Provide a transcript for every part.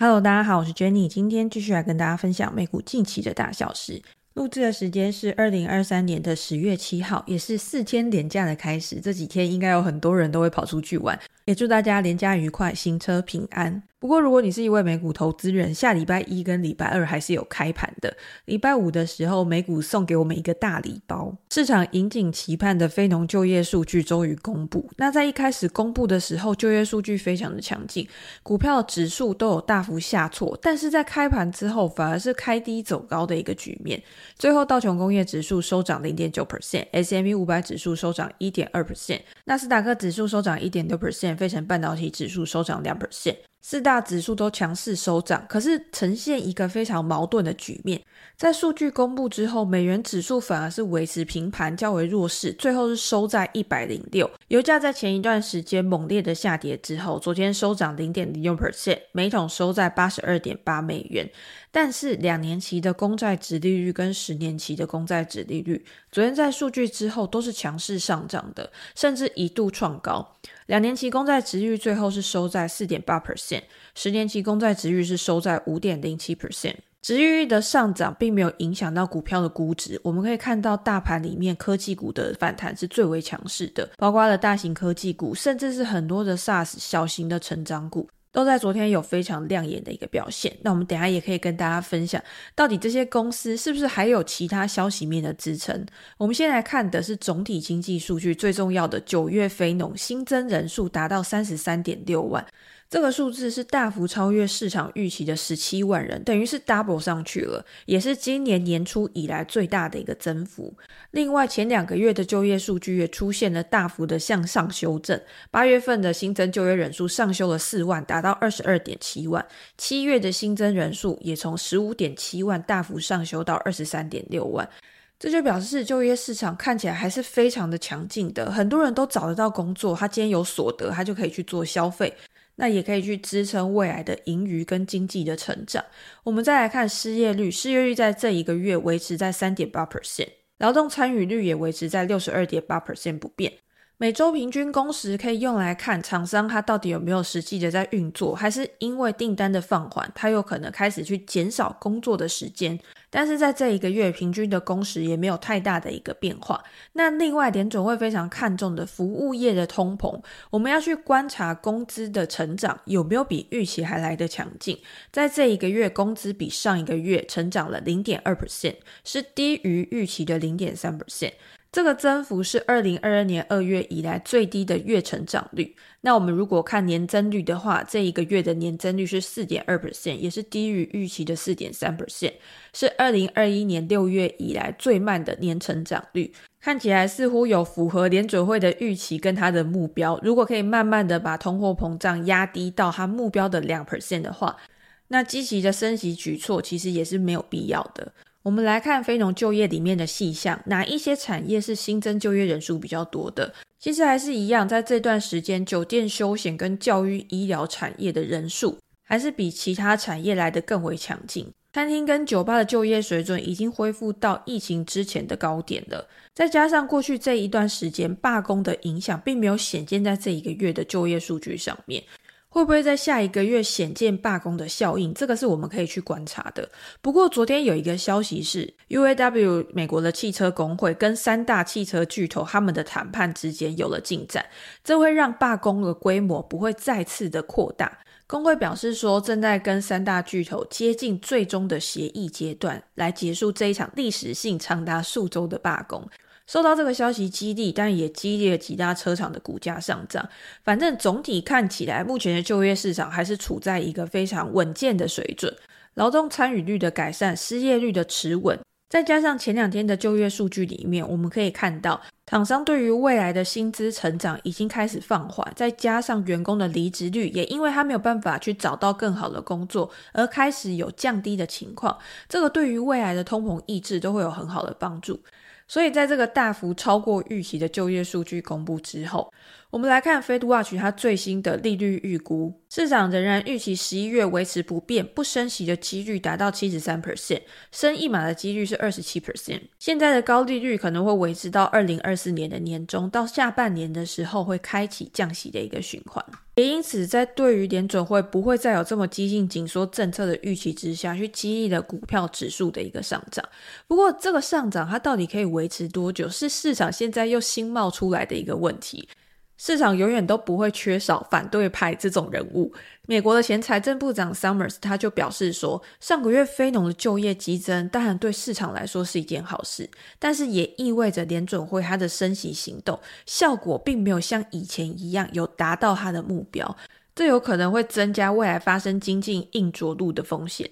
Hello，大家好，我是 Jenny，今天继续来跟大家分享美股近期的大小事。录制的时间是二零二三年的十月七号，也是四天连假的开始。这几天应该有很多人都会跑出去玩，也祝大家连假愉快，行车平安。不过，如果你是一位美股投资人，下礼拜一跟礼拜二还是有开盘的。礼拜五的时候，美股送给我们一个大礼包，市场引颈期盼的非农就业数据终于公布。那在一开始公布的时候，就业数据非常的强劲，股票指数都有大幅下挫，但是在开盘之后，反而是开低走高的一个局面。最后，道琼工业指数收涨零点九 percent，S M E 五百指数收涨一点二 percent，纳斯达克指数收涨一点六 percent，费城半导体指数收涨两 percent。四大指数都强势收涨，可是呈现一个非常矛盾的局面。在数据公布之后，美元指数反而是维持平盘，较为弱势，最后是收在一百零六。油价在前一段时间猛烈的下跌之后，昨天收涨零点零六 percent，每桶收在八十二点八美元。但是两年期的公债殖利率跟十年期的公债殖利率，昨天在数据之后都是强势上涨的，甚至一度创高。两年期公债殖利率最后是收在四点八 percent，十年期公债殖利率是收在五点零七 percent。殖利率的上涨并没有影响到股票的估值，我们可以看到大盘里面科技股的反弹是最为强势的，包括了大型科技股，甚至是很多的 SaaS 小型的成长股。都在昨天有非常亮眼的一个表现。那我们等下也可以跟大家分享，到底这些公司是不是还有其他消息面的支撑？我们先来看的是总体经济数据，最重要的九月非农新增人数达到三十三点六万。这个数字是大幅超越市场预期的十七万人，等于是 double 上去了，也是今年年初以来最大的一个增幅。另外，前两个月的就业数据也出现了大幅的向上修正，八月份的新增就业人数上修了四万，达到二十二点七万；七月的新增人数也从十五点七万大幅上修到二十三点六万。这就表示就业市场看起来还是非常的强劲的，很多人都找得到工作，他今天有所得，他就可以去做消费。那也可以去支撑未来的盈余跟经济的成长。我们再来看失业率，失业率在这一个月维持在三点八 percent，劳动参与率也维持在六十二点八 percent 不变。每周平均工时可以用来看厂商它到底有没有实际的在运作，还是因为订单的放缓，它有可能开始去减少工作的时间。但是在这一个月，平均的工时也没有太大的一个变化。那另外，联准会非常看重的服务业的通膨，我们要去观察工资的成长有没有比预期还来得强劲。在这一个月，工资比上一个月成长了零点二 percent，是低于预期的零点三 percent。这个增幅是二零二二年二月以来最低的月成长率。那我们如果看年增率的话，这一个月的年增率是四点二 percent，也是低于预期的四点三 percent，是二零二一年六月以来最慢的年成长率。看起来似乎有符合联准会的预期跟它的目标。如果可以慢慢的把通货膨胀压低到它目标的两 percent 的话，那积极的升息举措其实也是没有必要的。我们来看非农就业里面的细项，哪一些产业是新增就业人数比较多的？其实还是一样，在这段时间，酒店休闲跟教育医疗产业的人数还是比其他产业来得更为强劲。餐厅跟酒吧的就业水准已经恢复到疫情之前的高点了，再加上过去这一段时间罢工的影响，并没有显现在这一个月的就业数据上面。会不会在下一个月显见罢工的效应？这个是我们可以去观察的。不过昨天有一个消息是，UAW 美国的汽车工会跟三大汽车巨头他们的谈判之间有了进展，这会让罢工的规模不会再次的扩大。工会表示说，正在跟三大巨头接近最终的协议阶段，来结束这一场历史性长达数周的罢工。受到这个消息激励，但也激励了几大车厂的股价上涨。反正总体看起来，目前的就业市场还是处在一个非常稳健的水准。劳动参与率的改善，失业率的持稳，再加上前两天的就业数据里面，我们可以看到厂商对于未来的薪资成长已经开始放缓。再加上员工的离职率也因为他没有办法去找到更好的工作，而开始有降低的情况。这个对于未来的通膨抑制都会有很好的帮助。所以，在这个大幅超过预期的就业数据公布之后，我们来看 FedWatch 它最新的利率预估，市场仍然预期十一月维持不变，不升息的几率达到七十三 percent，升一码的几率是二十七 percent。现在的高利率可能会维持到二零二四年的年中，到下半年的时候会开启降息的一个循环。也因此，在对于联准会不会再有这么激进紧缩政策的预期之下，去激励了股票指数的一个上涨。不过，这个上涨它到底可以维持多久，是市场现在又新冒出来的一个问题。市场永远都不会缺少反对派这种人物。美国的前财政部长 Summers 他就表示说，上个月非农的就业激增，当然对市场来说是一件好事，但是也意味着联准会它的升息行动效果并没有像以前一样有达到它的目标，这有可能会增加未来发生经济硬着陆的风险。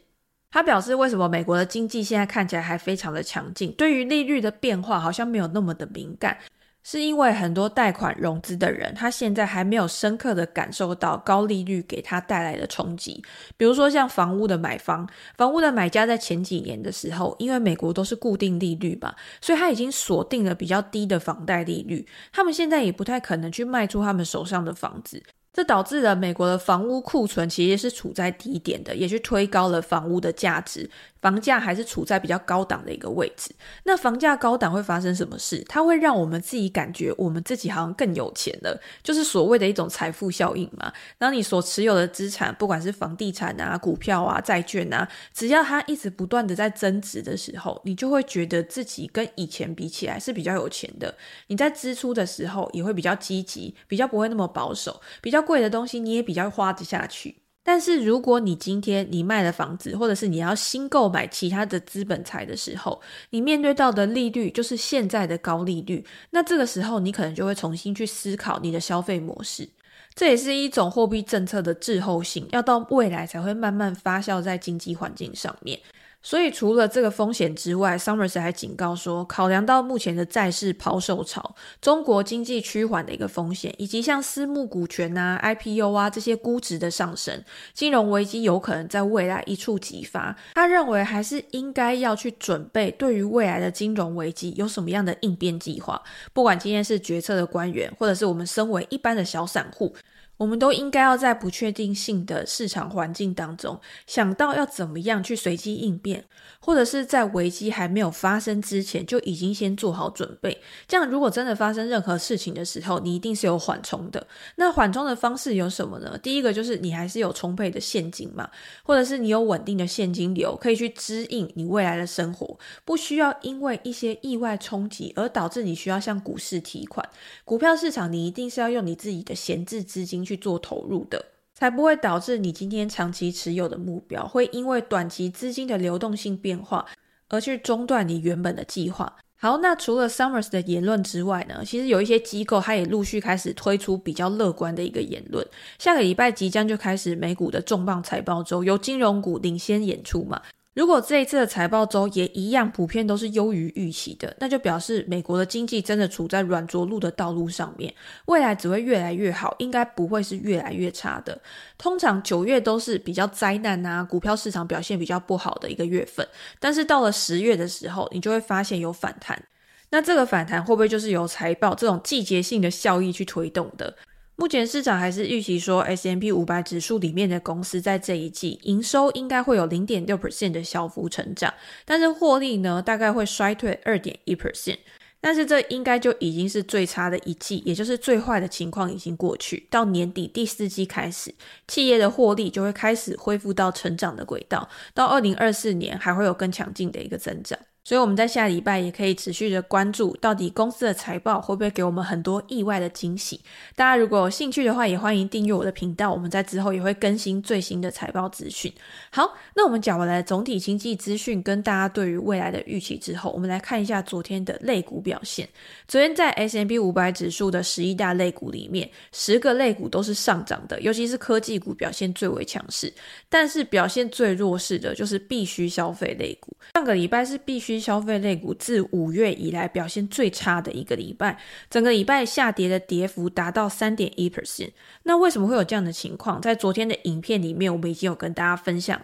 他表示，为什么美国的经济现在看起来还非常的强劲，对于利率的变化好像没有那么的敏感。是因为很多贷款融资的人，他现在还没有深刻的感受到高利率给他带来的冲击。比如说像房屋的买方，房屋的买家在前几年的时候，因为美国都是固定利率嘛，所以他已经锁定了比较低的房贷利率，他们现在也不太可能去卖出他们手上的房子。这导致了美国的房屋库存其实是处在低点的，也去推高了房屋的价值，房价还是处在比较高档的一个位置。那房价高档会发生什么事？它会让我们自己感觉我们自己好像更有钱了，就是所谓的一种财富效应嘛。当你所持有的资产，不管是房地产啊、股票啊、债券啊，只要它一直不断的在增值的时候，你就会觉得自己跟以前比起来是比较有钱的。你在支出的时候也会比较积极，比较不会那么保守，比较。贵的东西你也比较花得下去，但是如果你今天你卖了房子，或者是你要新购买其他的资本财的时候，你面对到的利率就是现在的高利率，那这个时候你可能就会重新去思考你的消费模式，这也是一种货币政策的滞后性，要到未来才会慢慢发酵在经济环境上面。所以，除了这个风险之外，Summers 还警告说，考量到目前的债市抛售潮、中国经济趋缓的一个风险，以及像私募股权啊、IPO 啊这些估值的上升，金融危机有可能在未来一触即发。他认为，还是应该要去准备，对于未来的金融危机有什么样的应变计划。不管今天是决策的官员，或者是我们身为一般的小散户。我们都应该要在不确定性的市场环境当中，想到要怎么样去随机应变，或者是在危机还没有发生之前就已经先做好准备。这样，如果真的发生任何事情的时候，你一定是有缓冲的。那缓冲的方式有什么呢？第一个就是你还是有充沛的现金嘛，或者是你有稳定的现金流，可以去支应你未来的生活，不需要因为一些意外冲击而导致你需要向股市提款。股票市场，你一定是要用你自己的闲置资金。去做投入的，才不会导致你今天长期持有的目标会因为短期资金的流动性变化而去中断你原本的计划。好，那除了 Summers 的言论之外呢，其实有一些机构它也陆续开始推出比较乐观的一个言论。下个礼拜即将就开始美股的重磅财报周，由金融股领先演出嘛。如果这一次的财报周也一样，普遍都是优于预期的，那就表示美国的经济真的处在软着陆的道路上面，未来只会越来越好，应该不会是越来越差的。通常九月都是比较灾难啊，股票市场表现比较不好的一个月份，但是到了十月的时候，你就会发现有反弹。那这个反弹会不会就是由财报这种季节性的效益去推动的？目前市场还是预期说，S M P 五百指数里面的公司在这一季营收应该会有零点六 percent 的小幅成长，但是获利呢，大概会衰退二点一 percent。但是这应该就已经是最差的一季，也就是最坏的情况已经过去。到年底第四季开始，企业的获利就会开始恢复到成长的轨道，到二零二四年还会有更强劲的一个增长。所以我们在下礼拜也可以持续的关注，到底公司的财报会不会给我们很多意外的惊喜。大家如果有兴趣的话，也欢迎订阅我的频道，我们在之后也会更新最新的财报资讯。好，那我们讲完了总体经济资讯跟大家对于未来的预期之后，我们来看一下昨天的类股表现。昨天在 S&P 五百指数的十一大类股里面，十个类股都是上涨的，尤其是科技股表现最为强势，但是表现最弱势的就是必需消费类股。上个礼拜是必须消费类股自五月以来表现最差的一个礼拜，整个礼拜下跌的跌幅达到三点一 percent。那为什么会有这样的情况？在昨天的影片里面，我们已经有跟大家分享。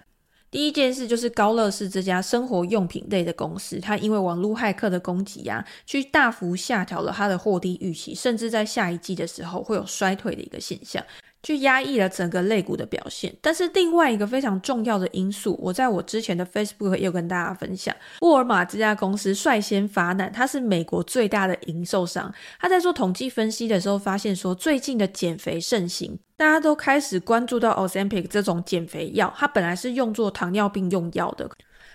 第一件事就是高乐士这家生活用品类的公司，它因为网络骇客的攻击啊，去大幅下调了它的获利预期，甚至在下一季的时候会有衰退的一个现象。去压抑了整个类股的表现，但是另外一个非常重要的因素，我在我之前的 Facebook 也有跟大家分享，沃尔玛这家公司率先发难，它是美国最大的零售商，他在做统计分析的时候发现说，最近的减肥盛行，大家都开始关注到 Ozempic 这种减肥药，它本来是用作糖尿病用药的。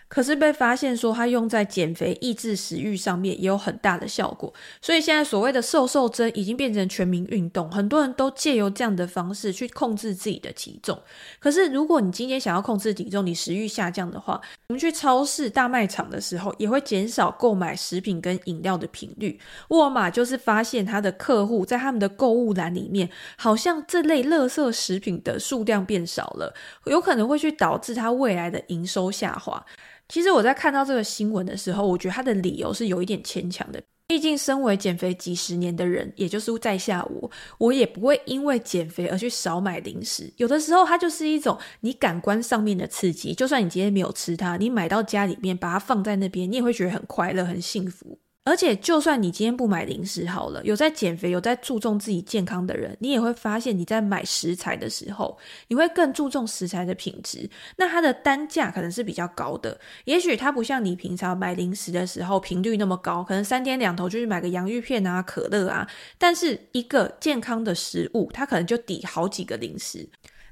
可是被发现说，它用在减肥、抑制食欲上面也有很大的效果，所以现在所谓的瘦瘦针已经变成全民运动，很多人都借由这样的方式去控制自己的体重。可是如果你今天想要控制体重，你食欲下降的话，我们去超市、大卖场的时候也会减少购买食品跟饮料的频率。沃尔玛就是发现他的客户在他们的购物篮里面，好像这类垃圾食品的数量变少了，有可能会去导致他未来的营收下滑。其实我在看到这个新闻的时候，我觉得他的理由是有一点牵强的。毕竟身为减肥几十年的人，也就是在下我，我也不会因为减肥而去少买零食。有的时候，它就是一种你感官上面的刺激。就算你今天没有吃它，你买到家里面，把它放在那边，你也会觉得很快乐、很幸福。而且，就算你今天不买零食好了，有在减肥、有在注重自己健康的人，你也会发现你在买食材的时候，你会更注重食材的品质。那它的单价可能是比较高的，也许它不像你平常买零食的时候频率那么高，可能三天两头就去买个洋芋片啊、可乐啊。但是一个健康的食物，它可能就抵好几个零食。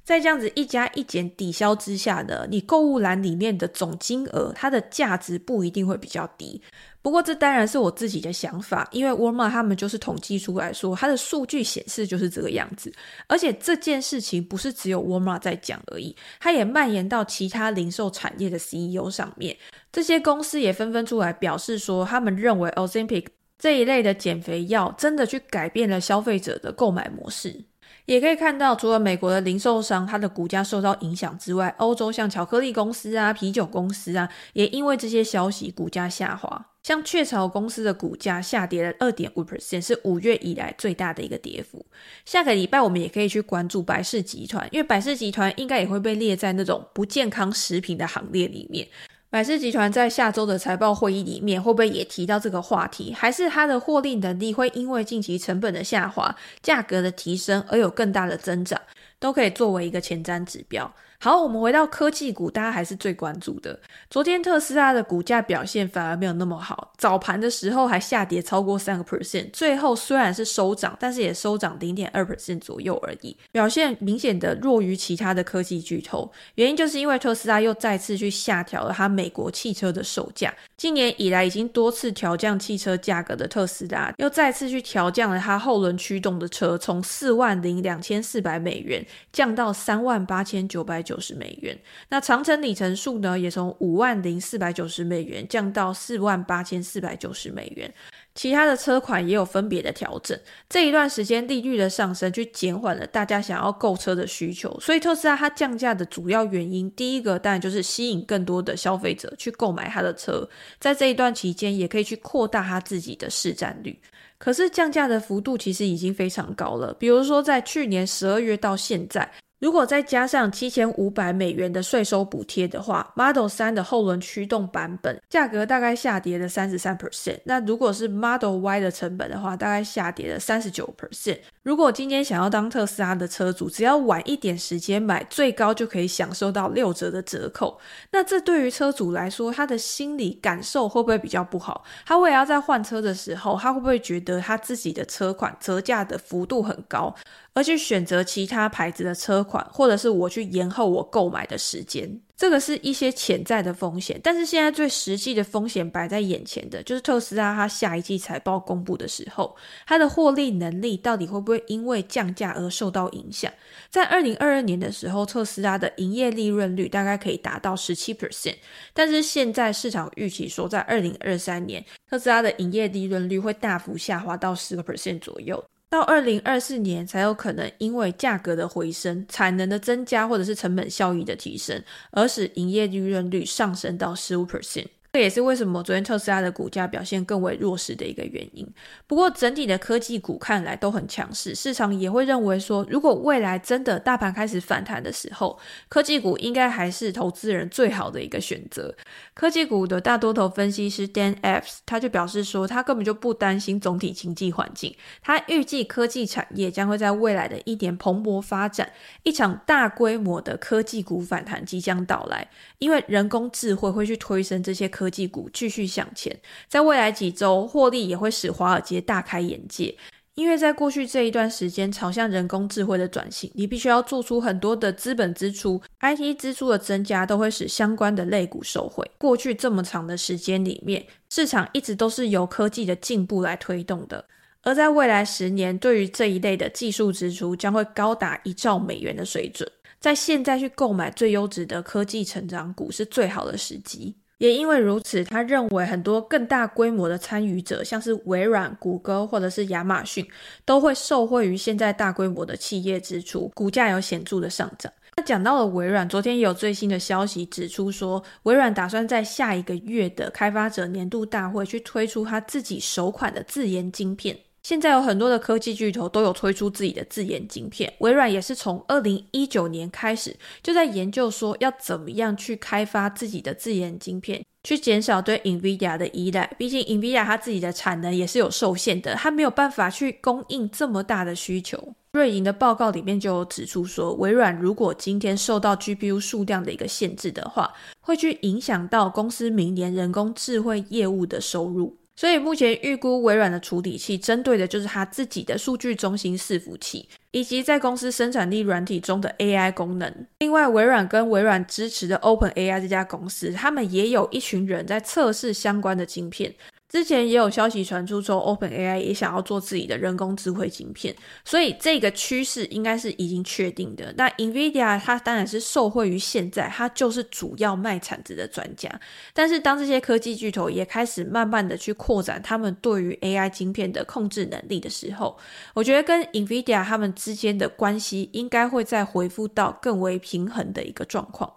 在这样子一加一减抵消之下呢，你购物篮里面的总金额，它的价值不一定会比较低。不过这当然是我自己的想法，因为沃尔玛他们就是统计出来说，它的数据显示就是这个样子。而且这件事情不是只有沃尔玛在讲而已，它也蔓延到其他零售产业的 CEO 上面。这些公司也纷纷出来表示说，他们认为 Ozempic 这一类的减肥药真的去改变了消费者的购买模式。也可以看到，除了美国的零售商，它的股价受到影响之外，欧洲像巧克力公司啊、啤酒公司啊，也因为这些消息股价下滑。像雀巢公司的股价下跌了二点五 percent，是五月以来最大的一个跌幅。下个礼拜我们也可以去关注百事集团，因为百事集团应该也会被列在那种不健康食品的行列里面。百事集团在下周的财报会议里面会不会也提到这个话题？还是它的获利能力会因为近期成本的下滑、价格的提升而有更大的增长？都可以作为一个前瞻指标。好，我们回到科技股，大家还是最关注的。昨天特斯拉的股价表现反而没有那么好，早盘的时候还下跌超过三个 percent，最后虽然是收涨，但是也收涨零点二 percent 左右而已，表现明显的弱于其他的科技巨头。原因就是因为特斯拉又再次去下调了它美国汽车的售价。今年以来已经多次调降汽车价格的特斯拉，又再次去调降了它后轮驱动的车，从四万零两千四百美元降到三万八千九百九十美元，那长城里程数呢，也从五万零四百九十美元降到四万八千四百九十美元。其他的车款也有分别的调整。这一段时间利率的上升，去减缓了大家想要购车的需求。所以特斯拉它降价的主要原因，第一个当然就是吸引更多的消费者去购买它的车，在这一段期间也可以去扩大它自己的市占率。可是降价的幅度其实已经非常高了，比如说在去年十二月到现在。如果再加上七千五百美元的税收补贴的话，Model 3的后轮驱动版本价格大概下跌了三十三 percent。那如果是 Model Y 的成本的话，大概下跌了三十九 percent。如果今天想要当特斯拉的车主，只要晚一点时间买，最高就可以享受到六折的折扣。那这对于车主来说，他的心理感受会不会比较不好？他为了要在换车的时候，他会不会觉得他自己的车款折价的幅度很高？而去选择其他牌子的车款，或者是我去延后我购买的时间，这个是一些潜在的风险。但是现在最实际的风险摆在眼前的，就是特斯拉它下一季财报公布的时候，它的获利能力到底会不会因为降价而受到影响？在二零二二年的时候，特斯拉的营业利润率大概可以达到十七 percent，但是现在市场预期说，在二零二三年，特斯拉的营业利润率会大幅下滑到十个 percent 左右。到二零二四年才有可能因为价格的回升、产能的增加或者是成本效益的提升，而使营业利润率上升到十五 percent。这也是为什么昨天特斯拉的股价表现更为弱势的一个原因。不过整体的科技股看来都很强势，市场也会认为说，如果未来真的大盘开始反弹的时候，科技股应该还是投资人最好的一个选择。科技股的大多头分析师 Dan Ives 他就表示说，他根本就不担心总体经济环境，他预计科技产业将会在未来的一年蓬勃发展，一场大规模的科技股反弹即将到来，因为人工智慧会去推升这些科科技股继续向前，在未来几周获利也会使华尔街大开眼界。因为在过去这一段时间，朝向人工智慧的转型，你必须要做出很多的资本支出，IT 支出的增加都会使相关的类股受惠。过去这么长的时间里面，市场一直都是由科技的进步来推动的，而在未来十年，对于这一类的技术支出将会高达一兆美元的水准。在现在去购买最优质的科技成长股是最好的时机。也因为如此，他认为很多更大规模的参与者，像是微软、谷歌或者是亚马逊，都会受惠于现在大规模的企业支出，股价有显著的上涨。那讲到了微软，昨天也有最新的消息指出说，微软打算在下一个月的开发者年度大会去推出他自己首款的自研晶片。现在有很多的科技巨头都有推出自己的自研晶片，微软也是从二零一九年开始就在研究说要怎么样去开发自己的自研晶片，去减少对 NVIDIA 的依赖。毕竟 NVIDIA 它自己的产能也是有受限的，它没有办法去供应这么大的需求。瑞银的报告里面就有指出说，微软如果今天受到 GPU 数量的一个限制的话，会去影响到公司明年人工智慧业务的收入。所以目前预估微软的处理器针对的就是它自己的数据中心伺服器，以及在公司生产力软体中的 AI 功能。另外，微软跟微软支持的 OpenAI 这家公司，他们也有一群人在测试相关的晶片。之前也有消息传出说，OpenAI 也想要做自己的人工智慧晶片，所以这个趋势应该是已经确定的。那 NVIDIA 它当然是受惠于现在，它就是主要卖产值的专家。但是当这些科技巨头也开始慢慢的去扩展他们对于 AI 晶片的控制能力的时候，我觉得跟 NVIDIA 他们之间的关系应该会再回复到更为平衡的一个状况。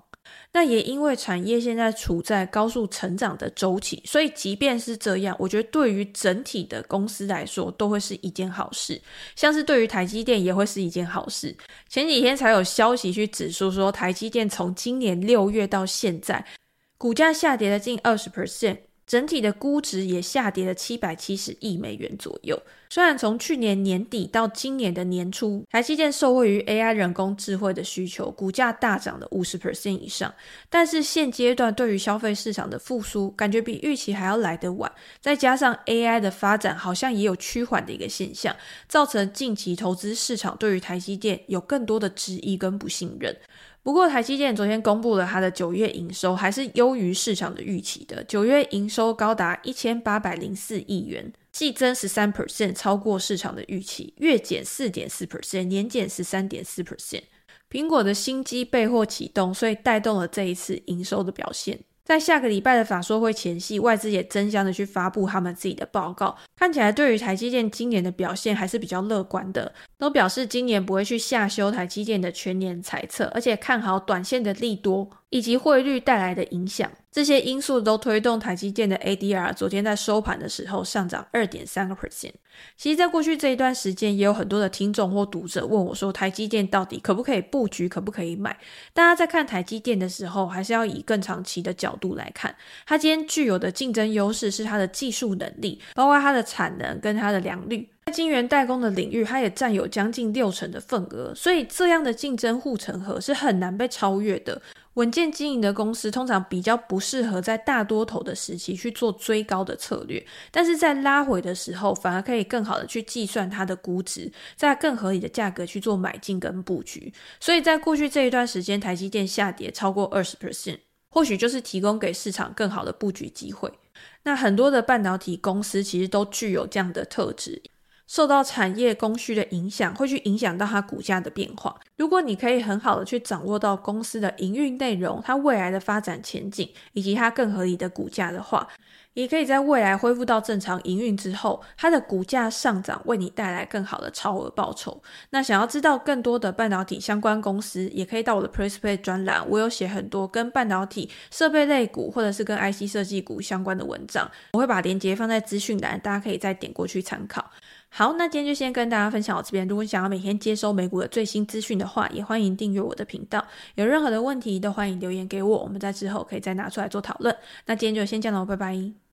那也因为产业现在处在高速成长的周期，所以即便是这样，我觉得对于整体的公司来说都会是一件好事。像是对于台积电也会是一件好事。前几天才有消息去指出说，台积电从今年六月到现在，股价下跌了近二十 percent。整体的估值也下跌了七百七十亿美元左右。虽然从去年年底到今年的年初，台积电受惠于 AI 人工智慧的需求，股价大涨了五十 percent 以上。但是现阶段对于消费市场的复苏，感觉比预期还要来得晚。再加上 AI 的发展好像也有趋缓的一个现象，造成近期投资市场对于台积电有更多的质疑跟不信任。不过，台积电昨天公布了它的九月营收，还是优于市场的预期的。九月营收高达一千八百零四亿元，季增十三 percent，超过市场的预期；月减四点四 percent，年减十三点四 percent。苹果的新机备货启动，所以带动了这一次营收的表现。在下个礼拜的法说会前夕，外资也争相的去发布他们自己的报告，看起来对于台积电今年的表现还是比较乐观的，都表示今年不会去下修台积电的全年财测，而且看好短线的利多。以及汇率带来的影响，这些因素都推动台积电的 ADR 昨天在收盘的时候上涨二点三个 percent。其实，在过去这一段时间，也有很多的听众或读者问我说，台积电到底可不可以布局，可不可以买？大家在看台积电的时候，还是要以更长期的角度来看。它今天具有的竞争优势是它的技术能力，包括它的产能跟它的良率。在晶圆代工的领域，它也占有将近六成的份额，所以这样的竞争护城河是很难被超越的。稳健经营的公司通常比较不适合在大多头的时期去做追高的策略，但是在拉回的时候，反而可以更好的去计算它的估值，在更合理的价格去做买进跟布局。所以在过去这一段时间，台积电下跌超过二十 percent，或许就是提供给市场更好的布局机会。那很多的半导体公司其实都具有这样的特质。受到产业供需的影响，会去影响到它股价的变化。如果你可以很好的去掌握到公司的营运内容、它未来的发展前景，以及它更合理的股价的话，也可以在未来恢复到正常营运之后，它的股价上涨，为你带来更好的超额报酬。那想要知道更多的半导体相关公司，也可以到我的 Prespay 专栏，我有写很多跟半导体设备类股或者是跟 IC 设计股相关的文章，我会把链接放在资讯栏，大家可以再点过去参考。好，那今天就先跟大家分享到这边。如果你想要每天接收美股的最新资讯的话，也欢迎订阅我的频道。有任何的问题都欢迎留言给我，我们在之后可以再拿出来做讨论。那今天就先这样喽，拜拜。